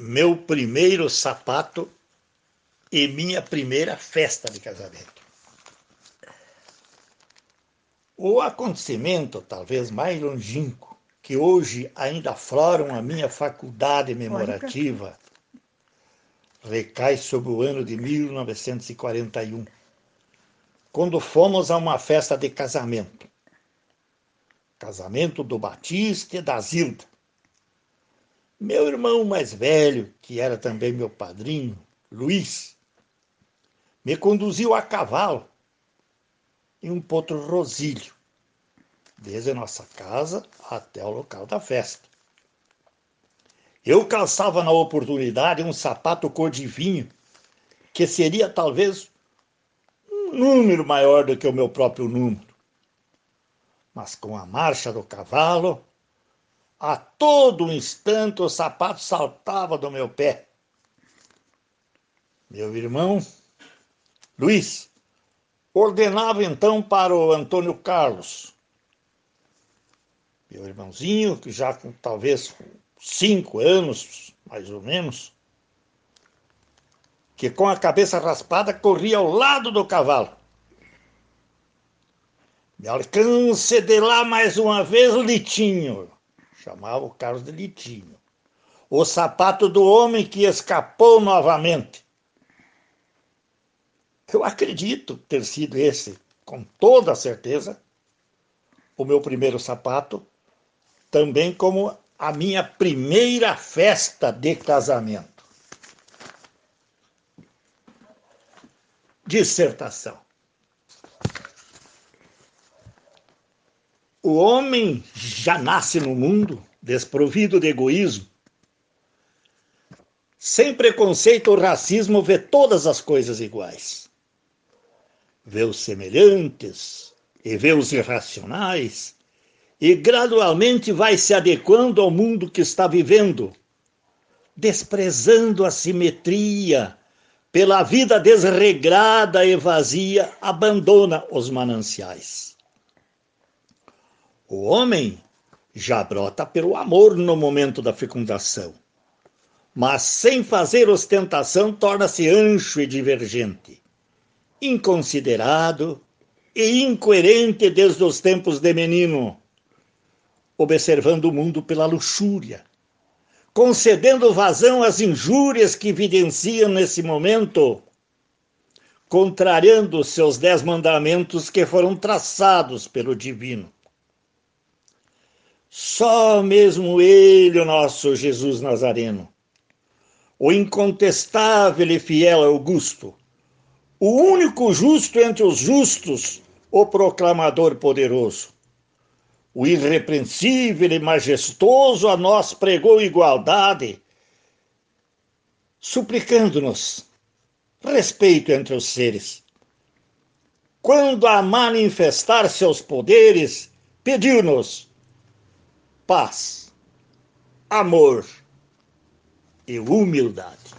meu primeiro sapato e minha primeira festa de casamento. O acontecimento, talvez mais longínquo, que hoje ainda afloram a minha faculdade memorativa, recai sobre o ano de 1941, quando fomos a uma festa de casamento. Casamento do Batista e da Zilda. Meu irmão mais velho, que era também meu padrinho, Luiz, me conduziu a cavalo em um potro rosílio, desde a nossa casa até o local da festa. Eu calçava na oportunidade um sapato cor de vinho, que seria talvez um número maior do que o meu próprio número. Mas com a marcha do cavalo, a todo instante o sapato saltava do meu pé. Meu irmão, Luiz, ordenava então para o Antônio Carlos, meu irmãozinho, que já com talvez cinco anos, mais ou menos, que com a cabeça raspada corria ao lado do cavalo. Me alcance de lá mais uma vez, Litinho chamava o Carlos de Litinho. O sapato do homem que escapou novamente. Eu acredito ter sido esse, com toda certeza, o meu primeiro sapato, também como a minha primeira festa de casamento. Dissertação. O homem já nasce no mundo desprovido de egoísmo. Sem preconceito ou racismo, vê todas as coisas iguais. Vê os semelhantes e vê os irracionais, e gradualmente vai se adequando ao mundo que está vivendo, desprezando a simetria, pela vida desregrada e vazia, abandona os mananciais. O homem já brota pelo amor no momento da fecundação, mas sem fazer ostentação torna-se ancho e divergente, inconsiderado e incoerente desde os tempos de menino, observando o mundo pela luxúria, concedendo vazão às injúrias que evidenciam nesse momento, contrariando seus dez mandamentos que foram traçados pelo divino. Só mesmo Ele, o nosso Jesus Nazareno, o incontestável e fiel Augusto, o único justo entre os justos, o proclamador poderoso, o irrepreensível e majestoso a nós pregou igualdade, suplicando-nos respeito entre os seres. Quando a manifestar seus poderes, pediu-nos paz, amor e humildade.